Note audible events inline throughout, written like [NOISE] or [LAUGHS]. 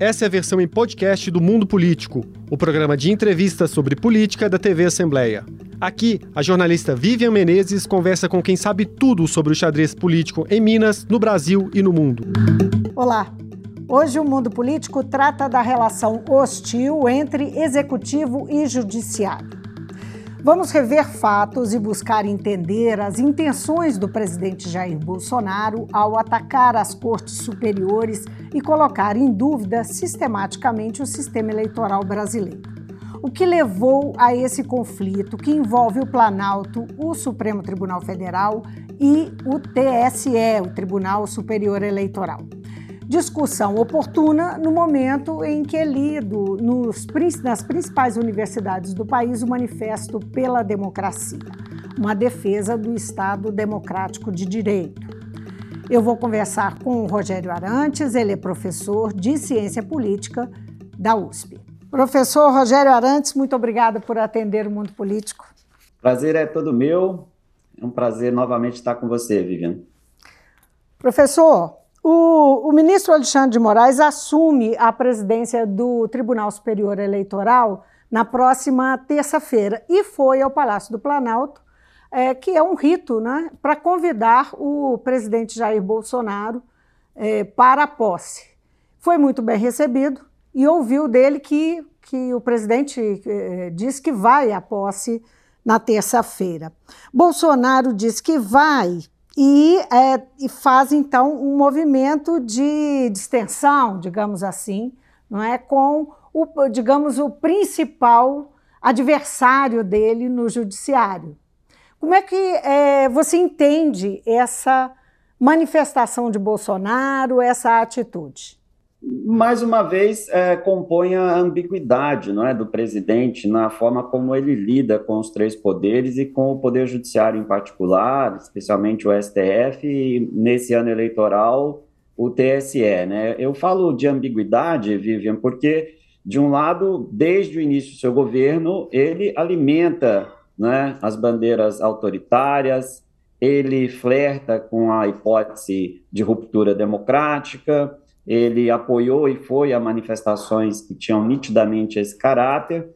Essa é a versão em podcast do Mundo Político, o programa de entrevistas sobre política da TV Assembleia. Aqui, a jornalista Vivian Menezes conversa com quem sabe tudo sobre o xadrez político em Minas, no Brasil e no mundo. Olá! Hoje o Mundo Político trata da relação hostil entre executivo e judiciário. Vamos rever fatos e buscar entender as intenções do presidente Jair Bolsonaro ao atacar as cortes superiores e colocar em dúvida sistematicamente o sistema eleitoral brasileiro. O que levou a esse conflito que envolve o Planalto, o Supremo Tribunal Federal e o TSE, o Tribunal Superior Eleitoral discussão oportuna no momento em que é lido nos, nas principais universidades do país o Manifesto pela Democracia, uma defesa do Estado Democrático de Direito. Eu vou conversar com o Rogério Arantes, ele é professor de Ciência Política da USP. Professor Rogério Arantes, muito obrigada por atender o Mundo Político. Prazer é todo meu. É um prazer novamente estar com você, Vivian. Professor, o, o, ministro Alexandre de Moraes assume a presidência do Tribunal Superior Eleitoral na próxima terça-feira e foi ao Palácio do Planalto, é, que é um rito né, para convidar o presidente Jair Bolsonaro é, para a posse. Foi muito bem recebido e ouviu dele que, que o presidente é, diz que vai à posse na terça-feira. Bolsonaro diz que vai e, é, e faz então um movimento de distensão, digamos assim, não é, com o, digamos, o principal adversário dele no judiciário. Como é que é, você entende essa manifestação de Bolsonaro, essa atitude? Mais uma vez é, compõe a ambiguidade não é, do presidente na forma como ele lida com os três poderes e com o poder judiciário em particular, especialmente o STF, e nesse ano eleitoral o TSE. Né? Eu falo de ambiguidade, Vivian, porque, de um lado, desde o início do seu governo, ele alimenta né, as bandeiras autoritárias, ele flerta com a hipótese de ruptura democrática, ele apoiou e foi a manifestações que tinham nitidamente esse caráter,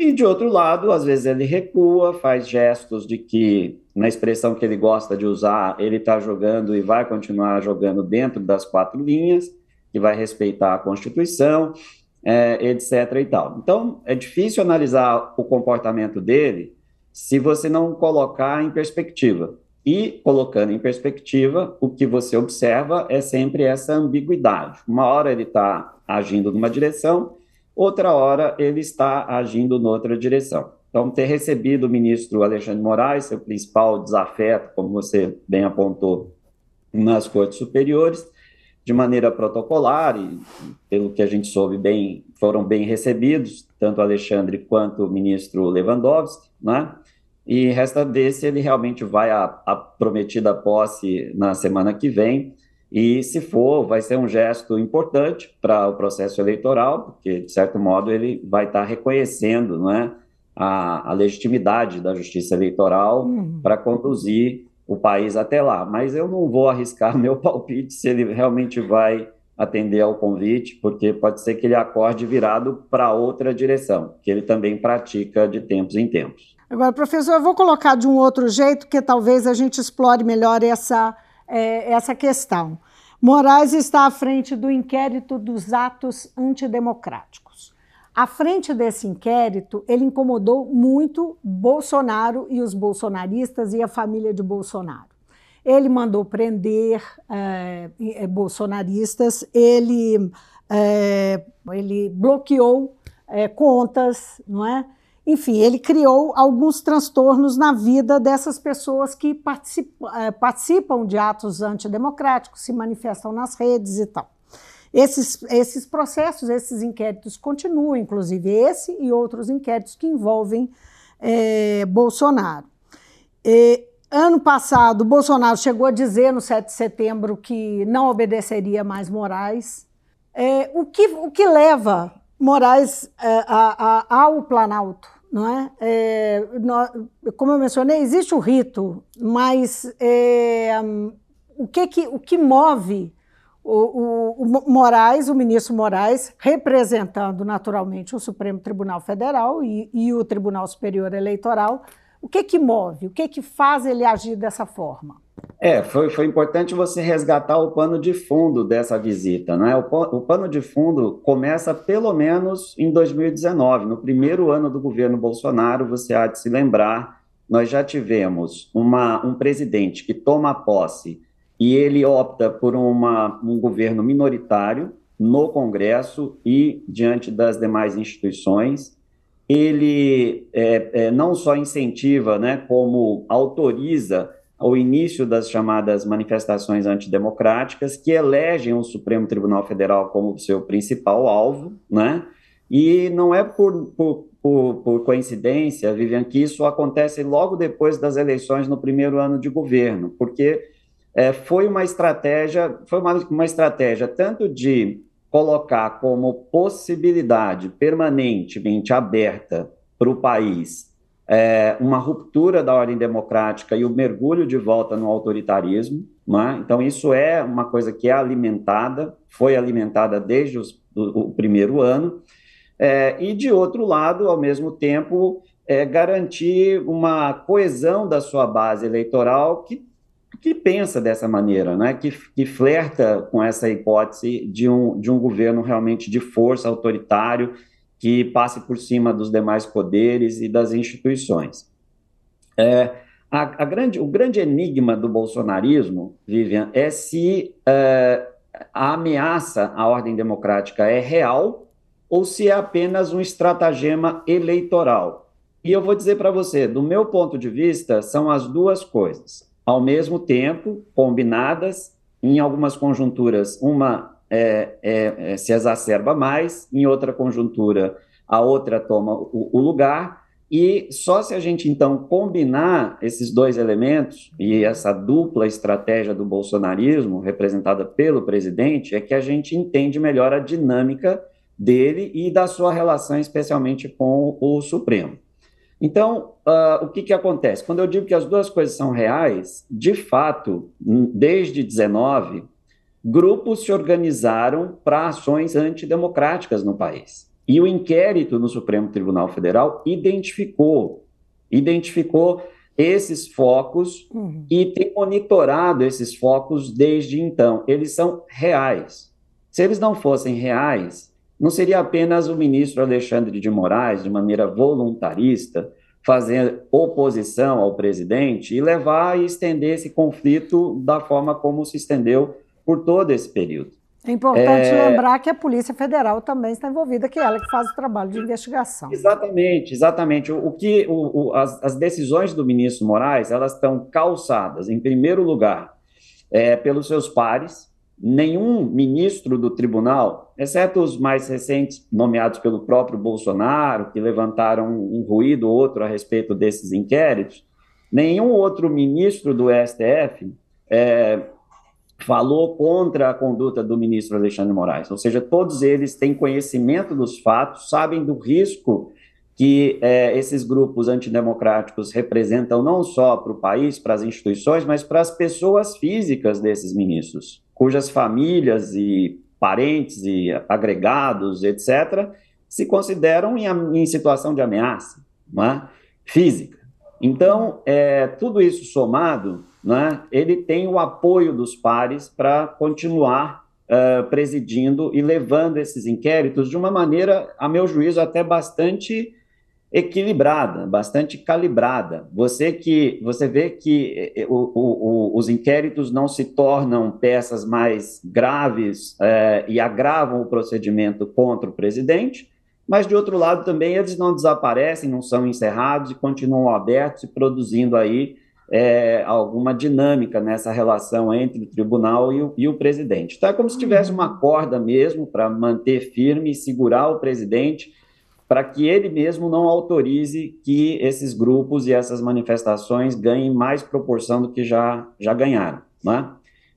e de outro lado, às vezes ele recua, faz gestos de que, na expressão que ele gosta de usar, ele está jogando e vai continuar jogando dentro das quatro linhas, que vai respeitar a Constituição, é, etc. e tal. Então, é difícil analisar o comportamento dele se você não colocar em perspectiva. E, colocando em perspectiva, o que você observa é sempre essa ambiguidade. Uma hora ele está agindo numa direção, outra hora ele está agindo noutra direção. Então, ter recebido o ministro Alexandre Moraes, seu principal desafeto, como você bem apontou, nas cortes superiores, de maneira protocolar, e pelo que a gente soube bem, foram bem recebidos, tanto Alexandre quanto o ministro Lewandowski, né? E resta ver se ele realmente vai à, à prometida posse na semana que vem. E se for, vai ser um gesto importante para o processo eleitoral, porque, de certo modo, ele vai estar reconhecendo não é, a, a legitimidade da justiça eleitoral uhum. para conduzir o país até lá. Mas eu não vou arriscar [LAUGHS] meu palpite se ele realmente vai atender ao convite, porque pode ser que ele acorde virado para outra direção, que ele também pratica de tempos em tempos. Agora, professor, eu vou colocar de um outro jeito que talvez a gente explore melhor essa, é, essa questão. Moraes está à frente do inquérito dos atos antidemocráticos. À frente desse inquérito, ele incomodou muito Bolsonaro e os bolsonaristas e a família de Bolsonaro. Ele mandou prender é, bolsonaristas, ele, é, ele bloqueou é, contas, não é? Enfim, ele criou alguns transtornos na vida dessas pessoas que participam, é, participam de atos antidemocráticos, se manifestam nas redes e tal. Esses, esses processos, esses inquéritos continuam, inclusive esse e outros inquéritos que envolvem é, Bolsonaro. E, ano passado, Bolsonaro chegou a dizer no 7 de setembro que não obedeceria mais Moraes. É, o, que, o que leva Moraes é, a, a, ao Planalto? não é? é como eu mencionei, existe o rito, mas é, o, que, que, o que move o, o, o, Moraes, o ministro Moraes, representando naturalmente o Supremo Tribunal Federal e, e o Tribunal Superior Eleitoral, o que que move? O que que faz ele agir dessa forma? É, foi, foi importante você resgatar o pano de fundo dessa visita, né? O, o pano de fundo começa pelo menos em 2019, no primeiro ano do governo Bolsonaro, você há de se lembrar, nós já tivemos uma, um presidente que toma posse e ele opta por uma, um governo minoritário no Congresso e diante das demais instituições. Ele é, é, não só incentiva, né, como autoriza o início das chamadas manifestações antidemocráticas, que elegem o Supremo Tribunal Federal como seu principal alvo, né? E não é por, por, por, por, coincidência, Vivian, que isso acontece logo depois das eleições no primeiro ano de governo, porque é, foi uma estratégia, foi uma, uma estratégia tanto de colocar como possibilidade permanentemente aberta para o país é, uma ruptura da ordem democrática e o mergulho de volta no autoritarismo. Né? Então, isso é uma coisa que é alimentada, foi alimentada desde os, o, o primeiro ano. É, e, de outro lado, ao mesmo tempo, é, garantir uma coesão da sua base eleitoral que que pensa dessa maneira, né? que, que flerta com essa hipótese de um, de um governo realmente de força autoritário que passe por cima dos demais poderes e das instituições. É, a, a grande, o grande enigma do bolsonarismo, Vivian, é se é, a ameaça à ordem democrática é real ou se é apenas um estratagema eleitoral. E eu vou dizer para você, do meu ponto de vista, são as duas coisas ao mesmo tempo, combinadas, em algumas conjunturas, uma é, é, é, se exacerba mais, em outra conjuntura, a outra toma o, o, lugar, e só se a gente então combinar esses dois elementos e essa dupla estratégia do bolsonarismo, representada pelo presidente, é que a gente entende melhor a dinâmica dele e da sua relação, especialmente com o Supremo. Então, uh, o que, que acontece? Quando eu digo que as duas coisas são reais, de fato, desde 19, grupos se organizaram para ações antidemocráticas no país. E o inquérito no Supremo Tribunal Federal identificou, identificou esses focos uhum. e tem monitorado esses focos desde então. Eles são reais. Se eles não fossem reais, não seria apenas o ministro Alexandre de Moraes, de maneira voluntarista, fazer oposição ao presidente e levar e estender esse conflito da forma como se estendeu por todo esse período. É importante é... lembrar que a Polícia Federal também está envolvida, que é ela que faz o trabalho de investigação. Exatamente, exatamente. O, o que o, o, as, as, decisões do ministro Moraes elas estão calçadas, em primeiro lugar, é, pelos seus pares, nenhum ministro do tribunal, exceto os mais recentes nomeados pelo próprio Bolsonaro, que levantaram um ruído ou outro a respeito desses inquéritos, nenhum outro ministro do STF é, falou contra a conduta do ministro Alexandre Moraes. Ou seja, todos eles têm conhecimento dos fatos, sabem do risco que é, esses grupos antidemocráticos representam não só para o país, para as instituições, mas para as pessoas físicas desses ministros cujas famílias e parentes e agregados, etc., se consideram em, em situação de ameaça é? física. Então, é, tudo isso somado, é? ele tem o apoio dos pares para continuar uh, presidindo e levando esses inquéritos de uma maneira, a meu juízo, até bastante equilibrada, bastante calibrada. Você que você vê que eh, o, o, os inquéritos não se tornam peças mais graves é, e agravam o procedimento contra o presidente, mas de outro lado também eles não desaparecem, não são encerrados e continuam abertos e produzindo aí é, alguma dinâmica nessa relação entre o tribunal e o, e o presidente. Então é como se tivesse uma corda mesmo para manter firme e segurar o presidente para que ele mesmo não autorize que esses grupos e essas manifestações ganhem mais proporção do que já, já ganharam. Né?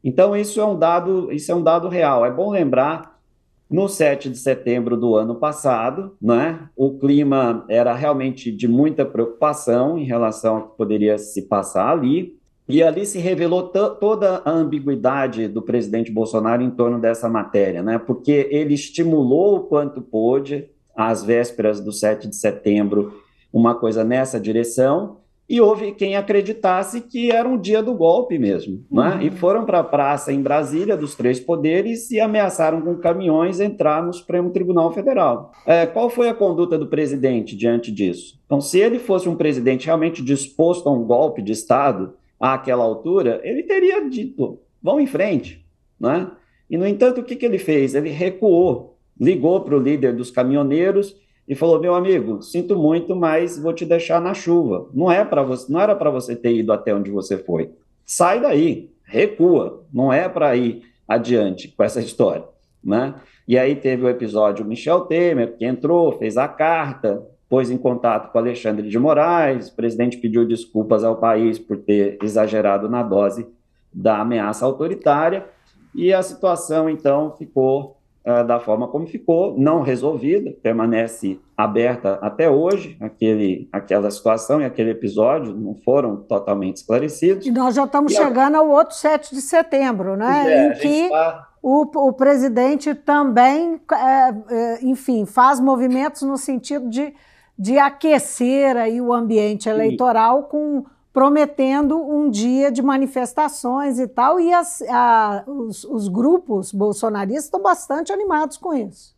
Então, isso é, um dado, isso é um dado real. É bom lembrar, no 7 de setembro do ano passado, né, o clima era realmente de muita preocupação em relação ao que poderia se passar ali, E ali se revelou toda a ambiguidade do presidente Bolsonaro em torno dessa matéria, né? Porque ele estimulou o quanto pôde, às vésperas do 7 de setembro, uma coisa nessa direção, e houve quem acreditasse que era um dia do golpe mesmo, né? Uhum. E foram para a praça em Brasília dos três poderes e ameaçaram com caminhões entrar no Supremo Tribunal Federal. É, qual foi a conduta do presidente diante disso? Então, se ele fosse um presidente realmente disposto a um golpe de Estado, àquela altura, ele teria dito: vão em frente. Né? E, no entanto, o que, que ele fez? Ele recuou, ligou para o líder dos caminhoneiros e falou: meu amigo, sinto muito, mas vou te deixar na chuva. Não é para você, não era para você ter ido até onde você foi. Sai daí, recua. Não é para ir adiante com essa [LAUGHS] história, né? E aí teve o episódio Michel Temer que entrou, fez a carta, pôs em contato com Alexandre de Moraes, o presidente pediu desculpas ao país por ter exagerado na dose da ameaça autoritária, e a situação então ficou uh, da forma como ficou, não resolvida, permanece aberta até hoje, aquele, aquela situação e aquele episódio não foram totalmente esclarecidos. E nós já estamos e chegando a... ao outro 7 de setembro, né? É, em que tá... o, o presidente também, é, é, enfim, faz movimentos no sentido de de aquecer aí o ambiente eleitoral com prometendo um dia de manifestações e tal, e as, a, os, os, grupos bolsonaristas estão bastante animados com isso.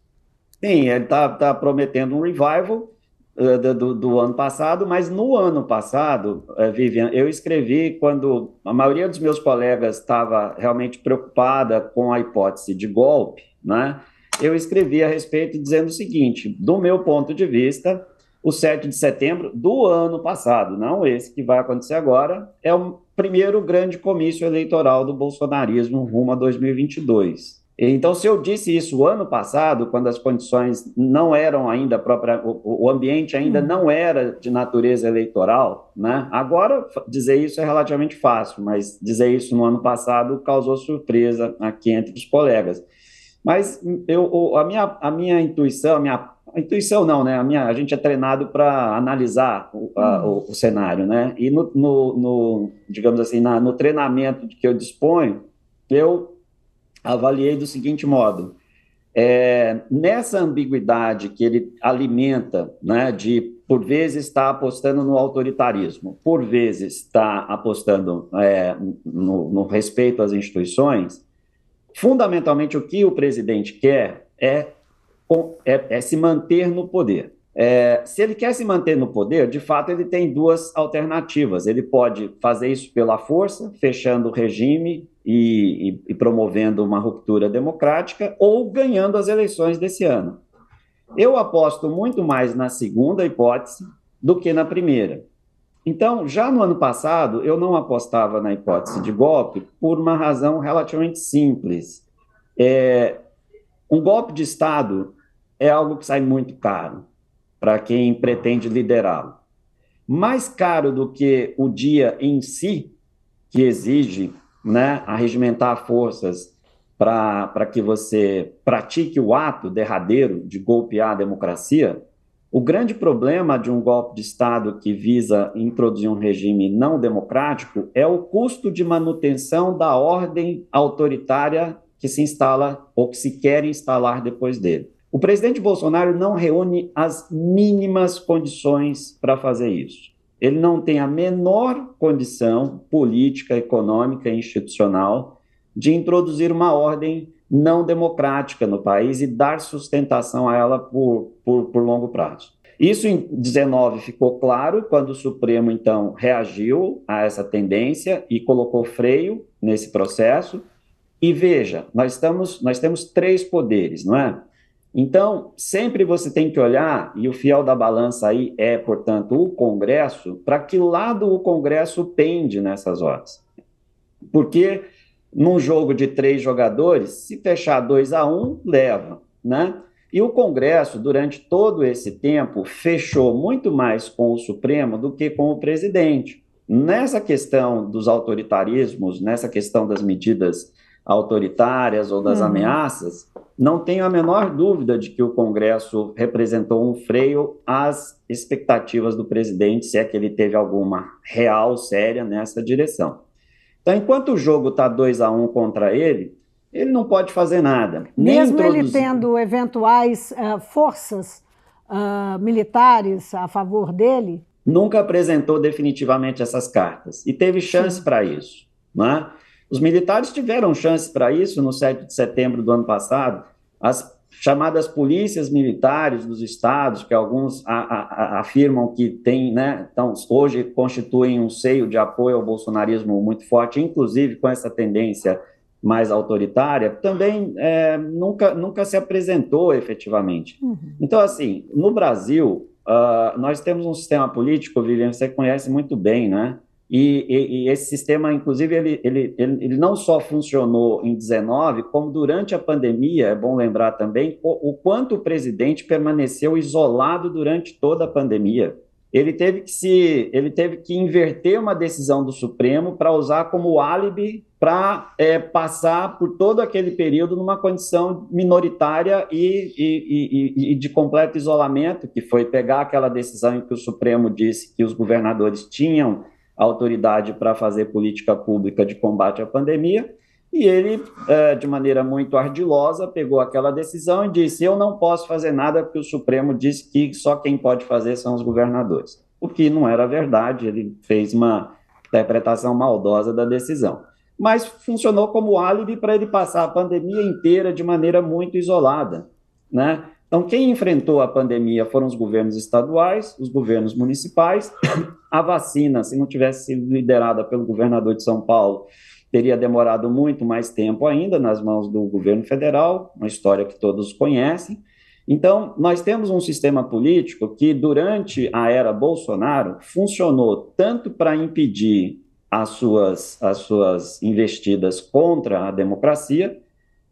Sim, ele está tá prometendo um revival uh, do, do, ano passado, mas no ano passado, uh, Vivian, eu escrevi quando a maioria dos meus colegas estava realmente preocupada com a hipótese de golpe, né? Eu escrevi a respeito dizendo o seguinte: do meu ponto de vista, o 7 de setembro do ano passado, não esse que vai acontecer agora, é o primeiro grande comício eleitoral do bolsonarismo rumo a 2022. Então, se eu disse isso ano passado, quando as condições não eram ainda própria, o, o ambiente ainda hum. não era de natureza eleitoral, né? Agora dizer isso é relativamente fácil, mas dizer isso no ano passado causou surpresa aqui entre os colegas. Mas eu, a, minha, a minha intuição, a minha a intuição não, né? A, minha, a gente é treinado para analisar o, a, o, o, cenário, né? E no, no, no digamos assim, na, no treinamento que eu disponho, eu avaliei do seguinte modo: é, nessa ambiguidade que ele alimenta, né? De por vezes está apostando no autoritarismo, por vezes está apostando é, no, no respeito às instituições. Fundamentalmente, o que o presidente quer é é, é se manter no poder. É, se ele quer se manter no poder, de fato, ele tem duas alternativas. Ele pode fazer isso pela força, fechando o regime e, e, e, promovendo uma ruptura democrática, ou ganhando as eleições desse ano. Eu aposto muito mais na segunda hipótese do que na primeira. Então, já no ano passado, eu não apostava na hipótese de golpe por uma razão relativamente simples. É, um golpe de Estado é algo que sai muito caro para quem pretende liderá-lo. Mais caro do que o dia em si, que exige né, arregimentar forças para que você pratique o ato derradeiro de golpear a democracia, o grande problema de um golpe de Estado que visa introduzir um regime não democrático é o custo de manutenção da ordem autoritária que se instala ou que se quer instalar depois dele. O presidente Bolsonaro não reúne as mínimas condições para fazer isso. Ele não tem a menor condição política, econômica e institucional de introduzir uma ordem não democrática no país e dar sustentação a ela por, por, por longo prazo. Isso em 19 ficou claro quando o Supremo então reagiu a essa tendência e colocou freio nesse processo. E veja, nós estamos, nós temos três poderes, não é? Então, sempre você tem que olhar, e o fiel da balança aí é, portanto, o Congresso, para que lado o Congresso pende nessas horas. Porque num jogo de três jogadores, se fechar 2 a 1 um, leva, né? E o Congresso, durante todo esse tempo, fechou muito mais com o Supremo do que com o presidente. Nessa questão dos autoritarismos, nessa questão das medidas autoritárias ou das uhum. ameaças, não tenho a menor dúvida de que o Congresso representou um freio às expectativas do presidente, se é que ele teve alguma real, séria nessa direção. Então, enquanto o jogo está 2 a 1 um contra ele, ele não pode fazer nada. Mesmo ele tendo eventuais uh, forças uh, militares a favor dele? Nunca apresentou definitivamente essas cartas e teve chance para isso. Né? Os militares tiveram chance para isso no 7 de setembro do ano passado. As chamadas polícias militares dos estados, que alguns a, a, afirmam que têm, né, então, hoje constituem um seio de apoio ao bolsonarismo muito forte, inclusive com essa tendência mais autoritária, também é, nunca, nunca se apresentou efetivamente. Uhum. Então, assim, no Brasil, uh, nós temos um sistema político, Vivian, você conhece muito bem, né? E, e, e, esse sistema, inclusive, ele, ele, ele, não só funcionou em 19, como durante a pandemia, é bom lembrar também o, o quanto o presidente permaneceu isolado durante toda a pandemia. Ele teve que se, ele teve que inverter uma decisão do Supremo para usar como álibi para é, passar por todo aquele período numa condição minoritária e, e, e, e de completo isolamento, que foi pegar aquela decisão em que o Supremo disse que os governadores tinham autoridade para fazer política pública de combate à pandemia, e ele, é, de maneira muito ardilosa, pegou aquela decisão e disse: Eu não posso fazer nada porque o Supremo disse que só quem pode fazer são os governadores. O que não era verdade, ele fez uma interpretação maldosa da decisão. Mas funcionou como álibi para ele passar a pandemia inteira de maneira muito isolada. Né? Então, quem enfrentou a pandemia foram os governos estaduais, os governos municipais. A vacina, se não tivesse sido liderada pelo governador de São Paulo, teria demorado muito mais tempo ainda nas mãos do governo federal, uma história que todos conhecem. Então, nós temos um sistema político que, durante a era Bolsonaro, funcionou tanto para impedir as suas, as suas investidas contra a democracia,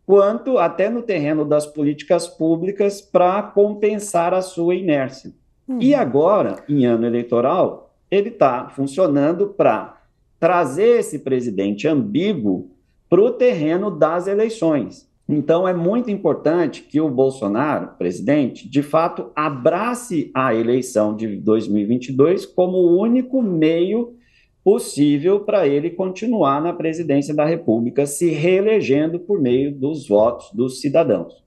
quanto até no terreno das políticas públicas para compensar a sua inércia. Uhum. E agora, em ano eleitoral, ele está funcionando para trazer esse presidente ambíguo para o terreno das eleições. Então, é muito importante que o Bolsonaro, presidente, de fato, abrace a eleição de 2022 como o único meio possível para ele continuar na presidência da República, se reelegendo por meio dos votos dos cidadãos.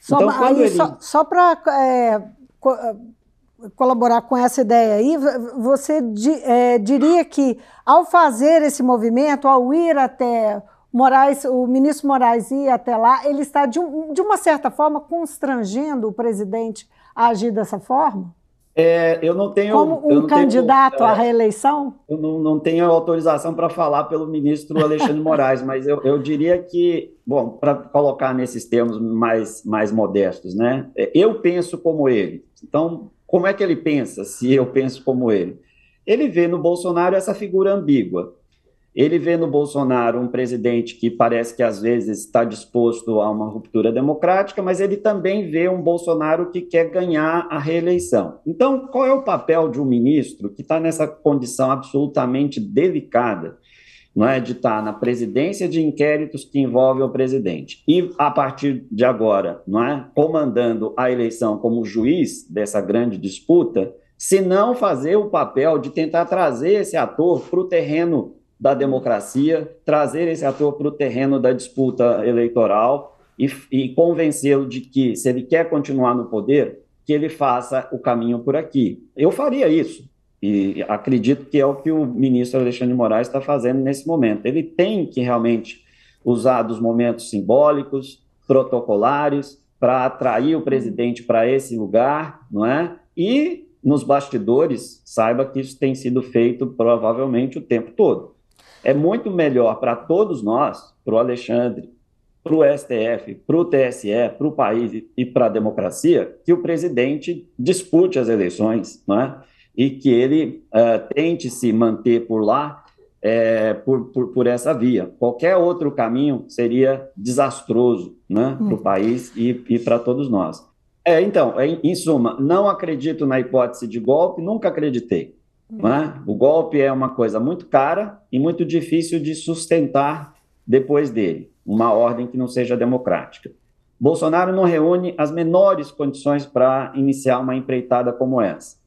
Só, então, quando aí, ele... só, só para é, co é, colaborar com essa ideia aí, você di, é, diria que ao fazer esse movimento, ao ir até Moraes, o ministro Moraes ir até lá, ele está de, um, de uma certa forma constrangendo o presidente a agir dessa forma? É, eu não tenho. Como um candidato tenho, à é, reeleição? Eu não, não tenho autorização para falar pelo ministro Alexandre Moraes, mas eu, eu diria que, bom, para colocar nesses termos mais, mais modestos, né? É, eu penso como ele. Então, como é que ele pensa se eu penso como ele? Ele vê no Bolsonaro essa figura ambígua. Ele vê no Bolsonaro um presidente que parece que às vezes está disposto a uma ruptura democrática, mas ele também vê um Bolsonaro que quer ganhar a reeleição. Então, qual é o papel de um ministro que está nessa condição absolutamente delicada, não é, de estar tá na presidência de inquéritos que envolvem o presidente e a partir de agora, não é, comandando a eleição como juiz dessa grande disputa, se não fazer o papel de tentar trazer esse ator para o terreno da democracia, trazer esse ator para o terreno da disputa eleitoral e, e convencê-lo de que, se ele quer continuar no poder, que ele faça o caminho por aqui. Eu faria isso. E acredito que é o que o ministro Alexandre Moraes está fazendo nesse momento. Ele tem que realmente usar dos momentos simbólicos, protocolares, para atrair o presidente para esse lugar, não é? E nos bastidores, saiba que isso tem sido feito provavelmente o tempo todo. É muito melhor para todos nós, para o Alexandre, para o STF, para o TSE, para o país e para a democracia, que o presidente dispute as eleições, é? e que ele uh, tente se manter por lá é, por, por, por, essa via. Qualquer outro caminho seria desastroso né, para o hum. país e, e para todos nós. É, então, em, em suma, não acredito na hipótese de golpe, nunca acreditei. Né? O golpe é uma coisa muito cara e muito difícil de sustentar depois dele, uma ordem que não seja democrática. Bolsonaro não reúne as menores condições para iniciar uma empreitada como essa.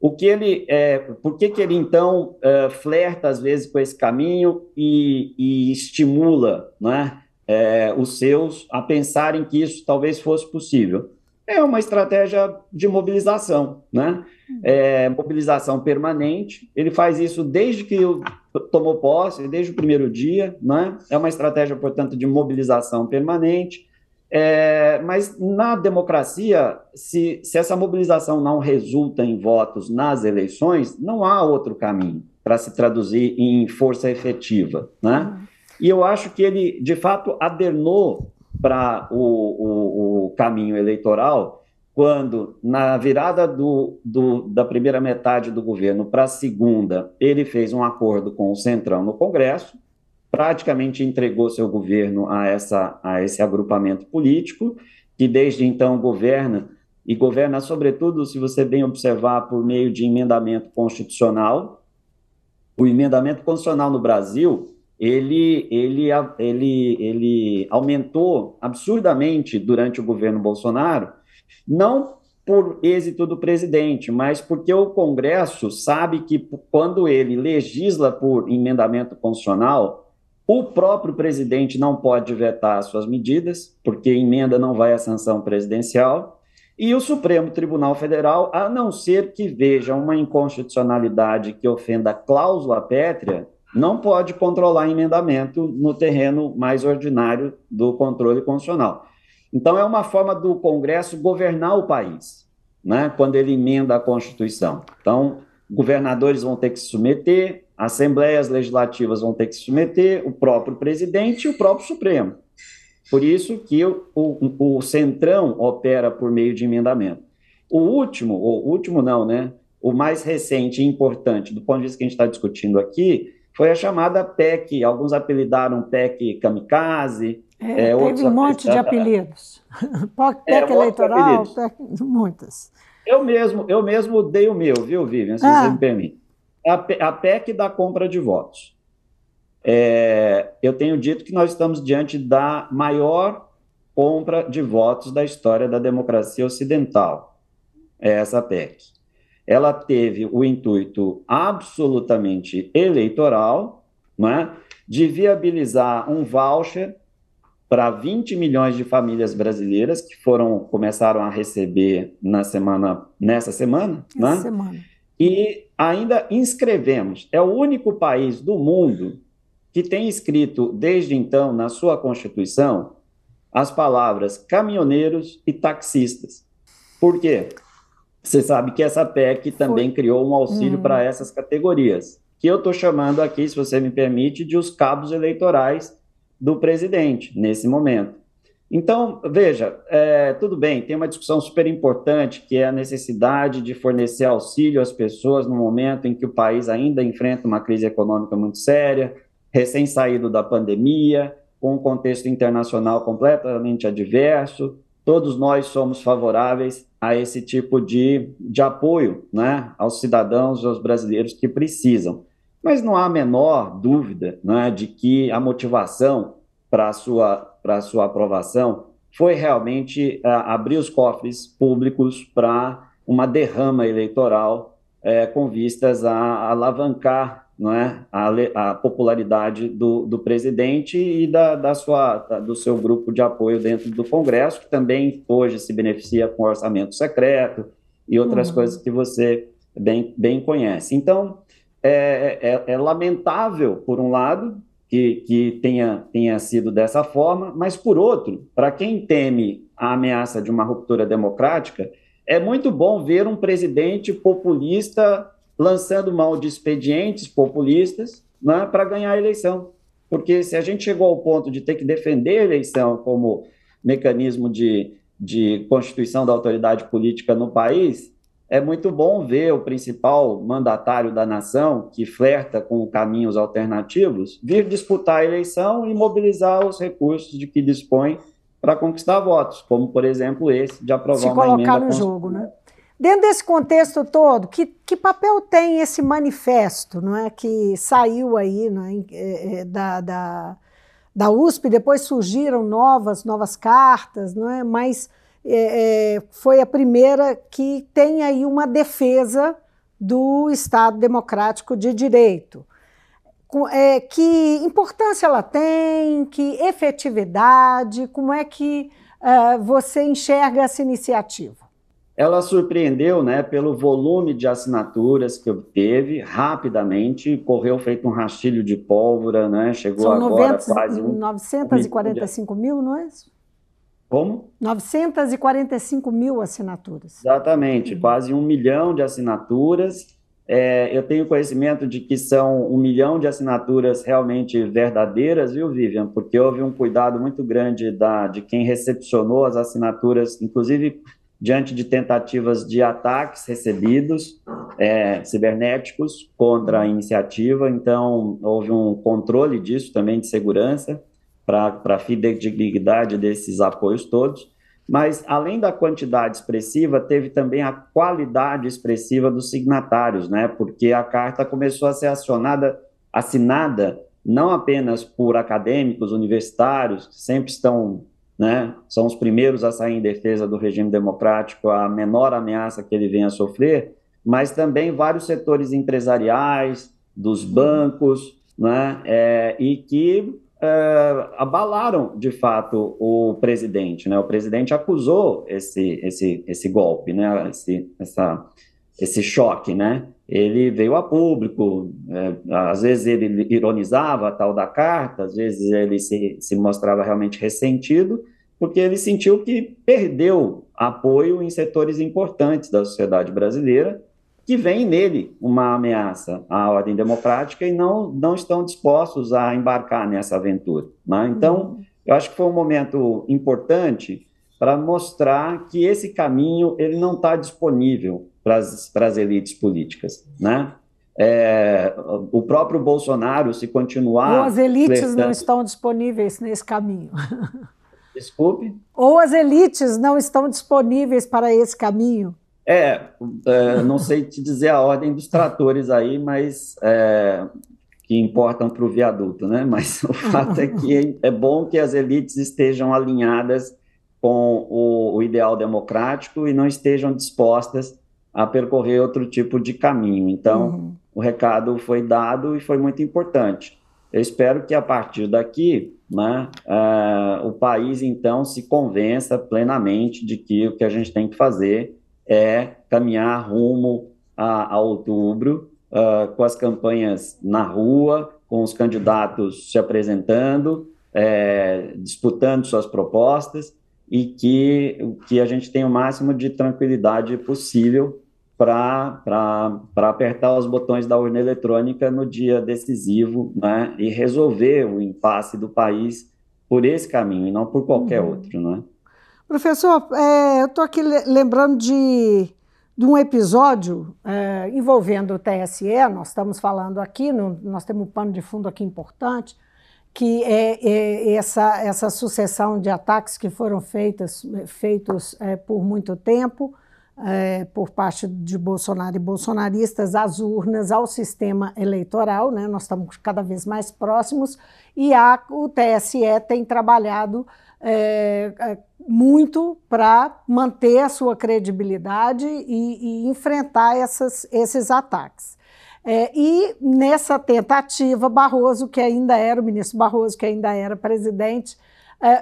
o que ele, é, por que, que ele então é, flerta às vezes com esse caminho e, e estimula né, é, os seus a pensarem que isso talvez fosse possível? É uma estratégia de mobilização, né? É, mobilização permanente. Ele faz isso desde que tomou posse, desde o primeiro dia, né? É uma estratégia, portanto, de mobilização permanente. É, mas na democracia, se, se essa mobilização não resulta em votos nas eleições, não há outro caminho para se traduzir em força efetiva. Né? E eu acho que ele, de fato, adernou para o, o, o, caminho eleitoral quando, na virada do, do, da primeira metade do governo para a segunda, ele fez um acordo com o Centrão no Congresso, praticamente entregou seu governo a, essa, a esse agrupamento político, que desde então governa, e governa, sobretudo, se você bem observar, por meio de emendamento constitucional. O emendamento constitucional no Brasil, ele, ele, ele, ele aumentou absurdamente durante o governo Bolsonaro, não por êxito do presidente, mas porque o Congresso sabe que quando ele legisla por emendamento constitucional, o próprio presidente não pode vetar suas medidas, porque emenda não vai à sanção presidencial. E o Supremo Tribunal Federal, a não ser que veja uma inconstitucionalidade que ofenda a cláusula pétrea, não pode controlar emendamento no terreno mais ordinário do controle constitucional. Então, é uma forma do Congresso governar o país, né, quando ele emenda a Constituição. Então, governadores vão ter que se submeter, assembleias legislativas vão ter que se submeter, o próprio presidente e o próprio Supremo. Por isso que o, o, o Centrão opera por meio de emendamento. O último, o último não, né? O mais recente e importante, do ponto de vista que a gente está discutindo aqui, foi a chamada PEC. Alguns apelidaram PEC kamikaze. É, é, teve um monte de apelidos. [LAUGHS] PEC é, eleitoral, PEC, muitas. Eu mesmo, eu mesmo dei o meu, viu, Vivian, se ah. você me permite. A, PEC da compra de votos. É, eu tenho dito que nós estamos diante da maior compra de votos da história da democracia ocidental. É essa PEC. Ela teve o intuito absolutamente eleitoral, é, de viabilizar um voucher para 20 milhões de famílias brasileiras que foram começaram a receber na semana nessa semana, né? semana. E ainda inscrevemos. É o único país do mundo que tem escrito desde então na sua Constituição as palavras caminhoneiros e taxistas. Por quê? Você sabe que essa PEC também Foi. criou um auxílio hum. para essas categorias, que eu estou chamando aqui, se você me permite, de os cabos eleitorais do presidente, nesse momento. Então, veja, é, tudo bem, tem uma discussão super importante que é a necessidade de fornecer auxílio às pessoas no momento em que o país ainda enfrenta uma crise econômica muito séria, recém saído da pandemia, com um contexto internacional completamente adverso. Todos nós somos favoráveis a esse tipo de, de apoio né, aos cidadãos, aos brasileiros que precisam. Mas não há a menor dúvida né, de que a motivação para a sua sua aprovação foi realmente uh, abrir os cofres públicos para uma derrama eleitoral uh, com vistas a alavancar não é, a, a popularidade do, do, presidente e da, da sua, da, do seu grupo de apoio dentro do Congresso, que também hoje se beneficia com orçamento secreto e outras uhum. coisas que você bem, bem conhece. Então, é, é, é lamentável, por um lado, que, que tenha, tenha sido dessa forma, mas, por outro, para quem teme a ameaça de uma ruptura democrática, é muito bom ver um presidente populista lançando mão de expedientes populistas né, para ganhar a eleição. Porque se a gente chegou ao ponto de ter que defender a eleição como mecanismo de, de constituição da autoridade política no país, é muito bom ver o principal mandatário da nação, que flerta com caminhos alternativos, vir disputar a eleição e mobilizar os recursos de que dispõe para conquistar votos, como, por exemplo, esse de aprovar Se uma emenda... Se colocar no jogo, né? Dentro desse contexto todo, que, que papel tem esse manifesto não é, que saiu aí né, é, da, da, da USP, depois surgiram novas, novas cartas, não é, mas é, é, foi a primeira que tem aí uma defesa do Estado Democrático de Direito. É, que importância ela tem, que efetividade, como é que uh, você enxerga essa iniciativa? Ela surpreendeu né, pelo volume de assinaturas que obteve rapidamente, correu feito um rastilho de pólvora, né, chegou São agora 90, quase... Um, 945 mil, não é isso? Como? 945 mil assinaturas. Exatamente, quase um milhão de assinaturas é, eu tenho conhecimento de que são um milhão de assinaturas realmente verdadeiras, viu, Vivian? Porque houve um cuidado muito grande da, de quem recepcionou as assinaturas, inclusive diante de tentativas de ataques recebidos é, cibernéticos contra a iniciativa. Então, houve um controle disso também de segurança para a fidedignidade desses apoios todos mas além da quantidade expressiva, teve também a qualidade expressiva dos signatários, né? Porque a carta começou a ser acionada, assinada não apenas por acadêmicos universitários, que sempre estão, né, são os primeiros a sair em defesa do regime democrático, a menor ameaça que ele venha a sofrer, mas também vários setores empresariais, dos bancos, né, é, e que uh, abalaram de fato o presidente. Né? O presidente acusou esse, esse, esse golpe, né? esse, essa, esse choque. Né? Ele veio a público, é, às vezes ele ironizava a tal da carta, às vezes ele se, se mostrava realmente ressentido, porque ele sentiu que perdeu apoio em setores importantes da sociedade brasileira que vem nele uma ameaça à ordem democrática e não, não estão dispostos a embarcar nessa aventura. Né? Então, uhum. eu acho que foi um momento importante para mostrar que esse caminho ele não está disponível para as elites políticas. Né? É, o próprio Bolsonaro, se continuar. Ou as elites flertando... não estão disponíveis nesse caminho. [LAUGHS] Desculpe? Ou as elites não estão disponíveis para esse caminho. É, é, não sei te dizer a ordem dos tratores aí, mas é, que importam para o viaduto, né? Mas [LAUGHS] o fato é que é bom que as elites estejam alinhadas com o, o ideal democrático e não estejam dispostas a percorrer outro tipo de caminho. Então, uhum. o recado foi dado e foi muito importante. Eu espero que a partir daqui, né, uh, o país então se convença plenamente de que o que a gente tem que fazer é caminhar rumo a, a outubro, uh, com as campanhas na rua, com os candidatos se apresentando, é, disputando suas propostas, e que, que a gente tenha o máximo de tranquilidade possível para apertar os botões da urna eletrônica no dia decisivo né, e resolver o impasse do país por esse caminho e não por qualquer uhum. outro. Né? Professor, é, eu estou aqui lembrando de, de um episódio é, envolvendo o TSE, nós estamos falando aqui, no, nós temos um pano de fundo aqui importante, que é, é essa, essa sucessão de ataques que foram feitas, feitos é, por muito tempo, é, por parte de Bolsonaro e bolsonaristas às urnas, ao sistema eleitoral, né? nós estamos cada vez mais próximos, e a, o TSE tem trabalhado é, muito para manter a sua credibilidade e, e enfrentar essas, esses ataques. É, e nessa tentativa, Barroso, que ainda era o ministro Barroso, que ainda era presidente,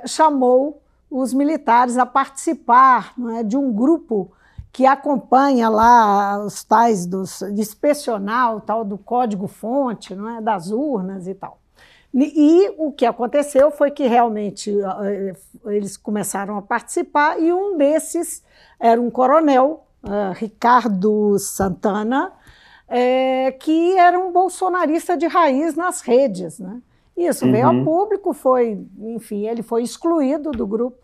chamou os militares a participar é, de um grupo que acompanha lá os tais dos inspecionar o tal do código-fonte, não é, das urnas e tal. E o que aconteceu foi que realmente eh, eles começaram a participar e um desses era um coronel, uh, Ricardo Santana, é, que era um bolsonarista de raiz nas redes. Né? Isso uhum. veio ao público, foi, enfim, ele foi excluído do grupo.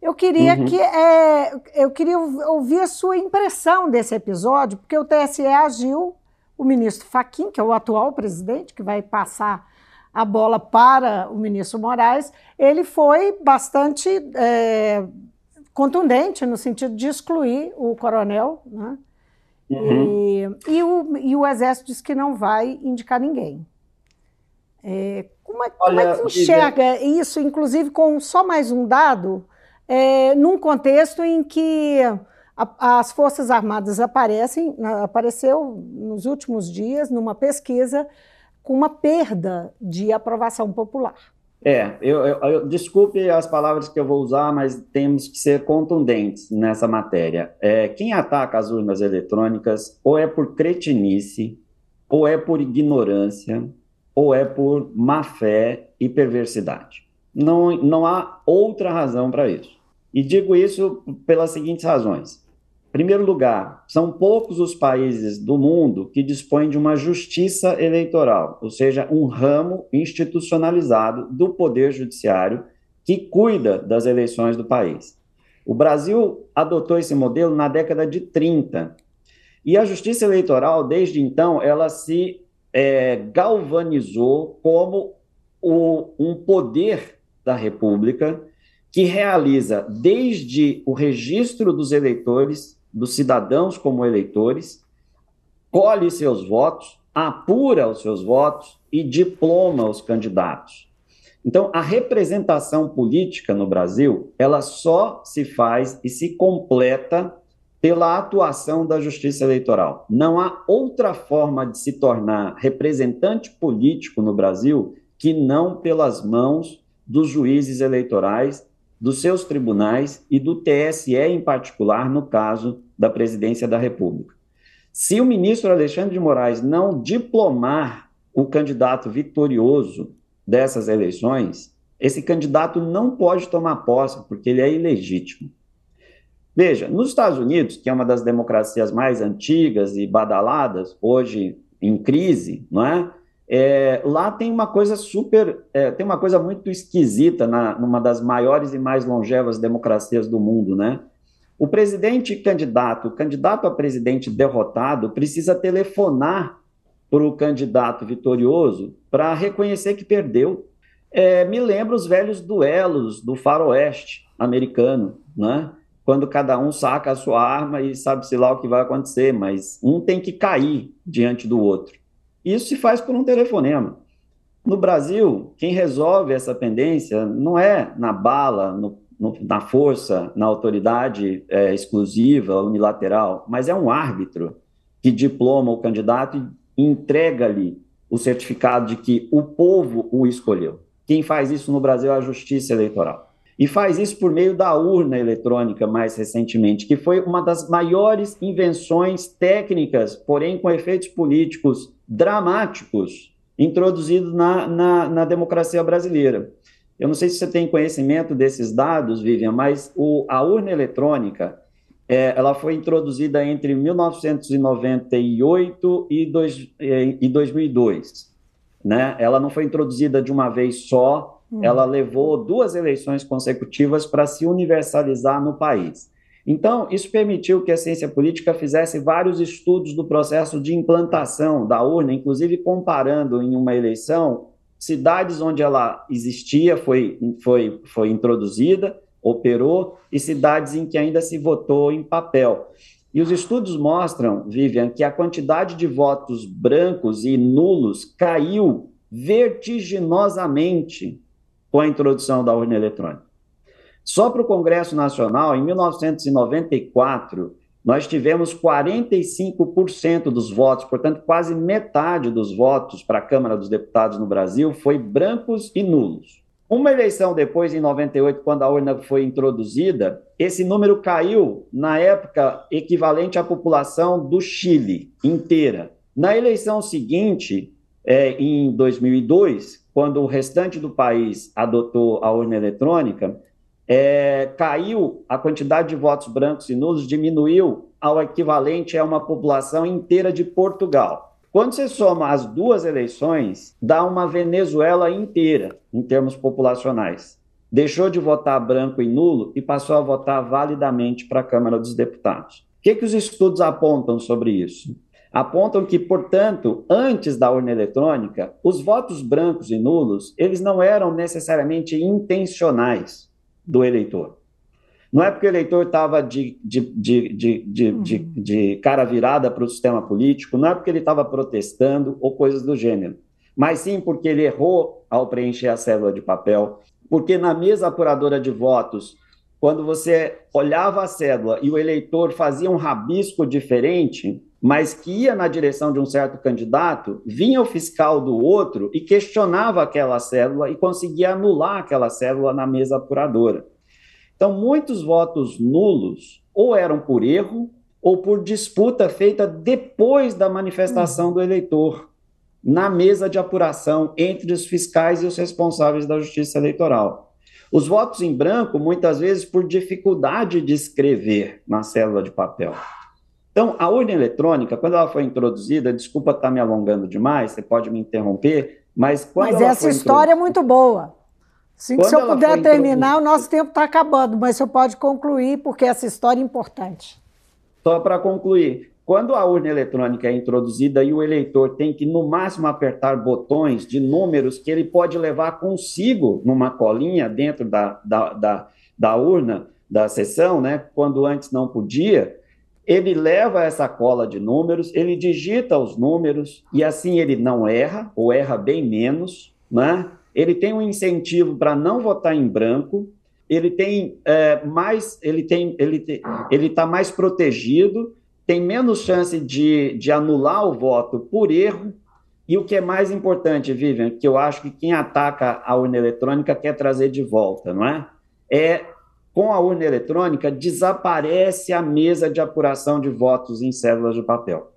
Eu queria uhum. que é, eu queria ouvir a sua impressão desse episódio, porque o TSE agiu, o ministro Faquim, que é o atual presidente, que vai passar a bola para o ministro Moraes, ele foi bastante é, contundente no sentido de excluir o coronel, né? Uhum. E, e, o, e o Exército disse que não vai indicar ninguém. É, como, é, como é que enxerga isso, inclusive com só mais um dado, é, num contexto em que A, as Forças Armadas aparecem, apareceu nos últimos dias numa pesquisa com uma perda de aprovação popular. É, eu, eu, eu, desculpe as palavras que eu vou usar, mas temos que ser contundentes nessa matéria. É, quem ataca as urnas eletrônicas ou é por cretinice, ou é por ignorância, ou é por má fé e perversidade. Não, não há outra razão para isso. E digo isso pelas seguintes razões. Primeiro lugar, são poucos os países do mundo que dispõem de uma justiça eleitoral, ou seja, um ramo institucionalizado do poder judiciário que cuida das eleições do país. O Brasil adotou esse modelo na década de 30. E a justiça eleitoral, desde então, ela se é, galvanizou como o, um poder da República que realiza desde o registro dos eleitores dos cidadãos como eleitores, colhe seus votos, apura os seus votos e diploma os candidatos. Então, a representação política no Brasil, ela só se faz e se completa pela atuação da justiça eleitoral. Não há outra forma de se tornar representante político no Brasil que não pelas mãos dos juízes eleitorais dos seus tribunais e do TSE em particular, no caso da presidência da República. Se o ministro Alexandre de Moraes não diplomar o candidato vitorioso dessas eleições, esse candidato não pode tomar posse, porque ele é ilegítimo. Veja, nos Estados Unidos, que é uma das democracias mais antigas e badaladas, hoje em crise, não é? É, lá tem uma coisa super, é, tem uma coisa muito esquisita na, numa das maiores e mais longevas democracias do mundo, né? O presidente candidato, candidato a presidente derrotado, precisa telefonar para o candidato vitorioso para reconhecer que perdeu. É, me lembra os velhos duelos do faroeste americano, né? Quando cada um saca a sua arma e sabe-se lá o que vai acontecer, mas um tem que cair diante do outro. Isso se faz por um telefonema. No Brasil, quem resolve essa pendência não é na bala, no, no, na força, na autoridade é, exclusiva, unilateral, mas é um árbitro que diploma o candidato e entrega-lhe o certificado de que o povo o escolheu. Quem faz isso no Brasil é a Justiça Eleitoral. E faz isso por meio da urna eletrônica, mais recentemente, que foi uma das maiores invenções técnicas, porém com efeitos políticos dramáticos introduzidos na, na, na, democracia brasileira. Eu não sei se você tem conhecimento desses dados, Vivian, mas o, a urna eletrônica é, ela foi introduzida entre 1998 e, dois, é, e 2002. Né? Ela não foi introduzida de uma vez só, hum. ela levou duas eleições consecutivas para se universalizar no país. Então, isso permitiu que a ciência política fizesse vários estudos do processo de implantação da urna, inclusive comparando em uma eleição cidades onde ela existia, foi, foi, foi introduzida, operou, e cidades em que ainda se votou em papel. E os estudos mostram, Vivian, que a quantidade de votos brancos e nulos caiu vertiginosamente com a introdução da urna eletrônica. Só para o Congresso Nacional, em 1994, nós tivemos 45% dos votos, portanto, quase metade dos votos para a Câmara dos Deputados no Brasil foi brancos e nulos. Uma eleição depois, em 98, quando a urna foi introduzida, esse número caiu, na época, equivalente à população do Chile inteira. Na eleição seguinte, é, em 2002, quando o restante do país adotou a urna eletrônica, é, caiu a quantidade de votos brancos e nulos, diminuiu ao equivalente a uma população inteira de Portugal. Quando você soma as duas eleições, dá uma Venezuela inteira, em termos populacionais. Deixou de votar branco e nulo e passou a votar validamente para a Câmara dos Deputados. O que, que os estudos apontam sobre isso? Apontam que, portanto, antes da urna eletrônica, os votos brancos e nulos, eles não eram necessariamente intencionais do eleitor. Não é porque o eleitor estava de, de, de, de, uhum. de, de cara virada para o sistema político, não é porque ele estava protestando ou coisas do gênero, mas sim porque ele errou ao preencher a cédula de papel, porque na mesa apuradora de votos quando você olhava a cédula e o eleitor fazia um rabisco diferente, mas que ia na direção de um certo candidato, vinha o fiscal do outro e questionava aquela cédula e conseguia anular aquela cédula na mesa apuradora. Então, muitos votos nulos ou eram por erro ou por disputa feita depois da manifestação do eleitor, na mesa de apuração entre os fiscais e os responsáveis da justiça eleitoral. Os votos em branco, muitas vezes, por dificuldade de escrever na célula de papel. Então, a urna eletrônica, quando ela foi introduzida, desculpa estar me alongando demais, você pode me interromper, mas quando Mas essa história é muito boa. Assim se eu puder terminar, o nosso tempo está acabando, mas você pode concluir, porque essa história é importante. Só para concluir, quando a urna eletrônica é introduzida e o eleitor tem que, no máximo, apertar botões de números que ele pode levar consigo numa colinha dentro da, da, da, da urna da sessão, né, quando antes não podia, ele leva essa cola de números, ele digita os números e assim ele não erra, ou erra bem menos, né? ele tem um incentivo para não votar em branco, ele tem é, mais, ele tem, ele ele está mais protegido, tem menos chance de, de anular o voto por erro. E o que é mais importante, Vivian, que eu acho que quem ataca a urna eletrônica quer trazer de volta, não é? É com a urna eletrônica desaparece a mesa de apuração de votos em células de papel.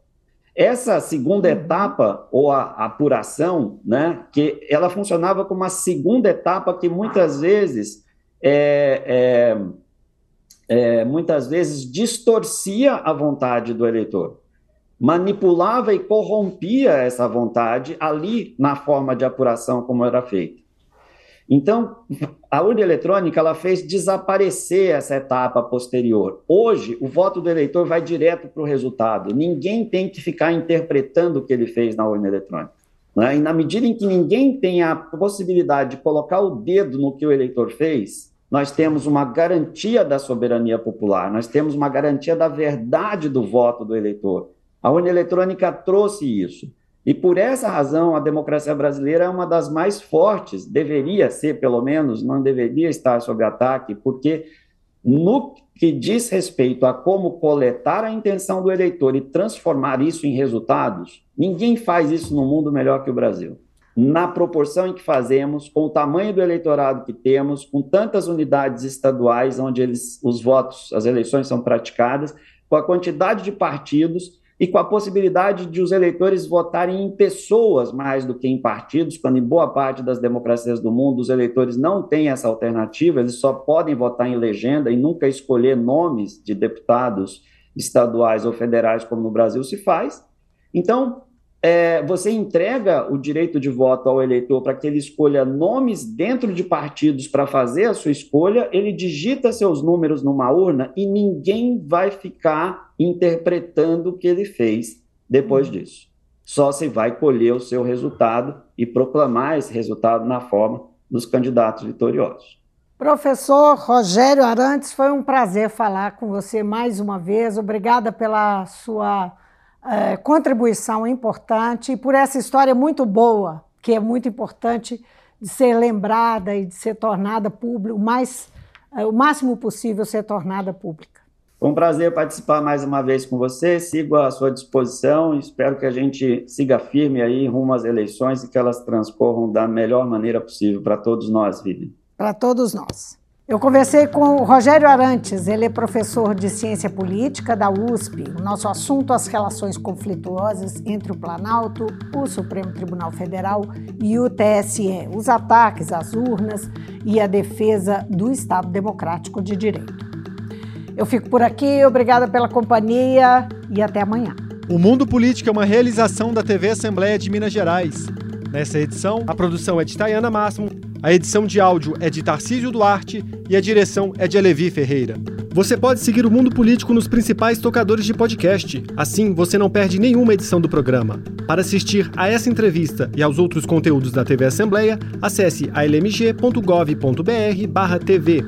Essa segunda uhum. etapa, ou a, apuração, né, que ela funcionava como uma segunda etapa que muitas vezes, é, é, é, muitas vezes distorcia a vontade do eleitor, manipulava e corrompia essa vontade ali na forma de apuração como era feita. Então, a urna eletrônica ela fez desaparecer essa etapa posterior. Hoje, o voto do eleitor vai direto para o resultado. Ninguém tem que ficar interpretando o que ele fez na urna eletrônica. Né? E na medida em que ninguém tem a possibilidade de colocar o dedo no que o eleitor fez, nós temos uma garantia da soberania popular, nós temos uma garantia da verdade do voto do eleitor. A urna eletrônica trouxe isso. E por essa razão, a democracia brasileira é uma das mais fortes, deveria ser, pelo menos, não deveria estar sob ataque, porque no que diz respeito a como coletar a intenção do eleitor e transformar isso em resultados, ninguém faz isso no mundo melhor que o Brasil. Na proporção em que fazemos, com o tamanho do eleitorado que temos, com tantas unidades estaduais onde eles, os votos, as eleições são praticadas, com a quantidade de partidos, e com a possibilidade de os eleitores votarem em pessoas mais do que em partidos, quando em boa parte das democracias do mundo os eleitores não têm essa alternativa, eles só podem votar em legenda e nunca escolher nomes de deputados estaduais ou federais, como no Brasil se faz. Então, é, você entrega o direito de voto ao eleitor para que ele escolha nomes dentro de partidos para fazer a sua escolha, ele digita seus números numa urna e ninguém vai ficar interpretando o que ele fez depois uhum. disso. Só se vai colher o seu resultado e proclamar esse resultado na forma dos candidatos vitoriosos. Professor Rogério Arantes, foi um prazer falar com você mais uma vez. Obrigada pela sua é, contribuição importante e por essa história muito boa, que é muito importante de ser lembrada e de ser tornada pública, o, mais, é, o máximo possível ser tornada pública. Foi um prazer participar mais uma vez com você, sigo à sua disposição e espero que a gente siga firme aí rumo às eleições e que elas transcorram da melhor maneira possível para todos nós, Vivian. Para todos nós. Eu conversei com o Rogério Arantes, ele é professor de ciência política da USP. O nosso assunto as relações conflituosas entre o Planalto, o Supremo Tribunal Federal e o TSE, os ataques às urnas e a defesa do Estado Democrático de Direito. Eu fico por aqui, obrigada pela companhia e até amanhã. O Mundo Político é uma realização da TV Assembleia de Minas Gerais. Nessa edição, a produção é de Tayana Máximo a edição de áudio é de Tarcísio Duarte e a direção é de Alevi Ferreira. Você pode seguir o Mundo Político nos principais tocadores de podcast. Assim, você não perde nenhuma edição do programa. Para assistir a essa entrevista e aos outros conteúdos da TV Assembleia, acesse almg.gov.br/tv.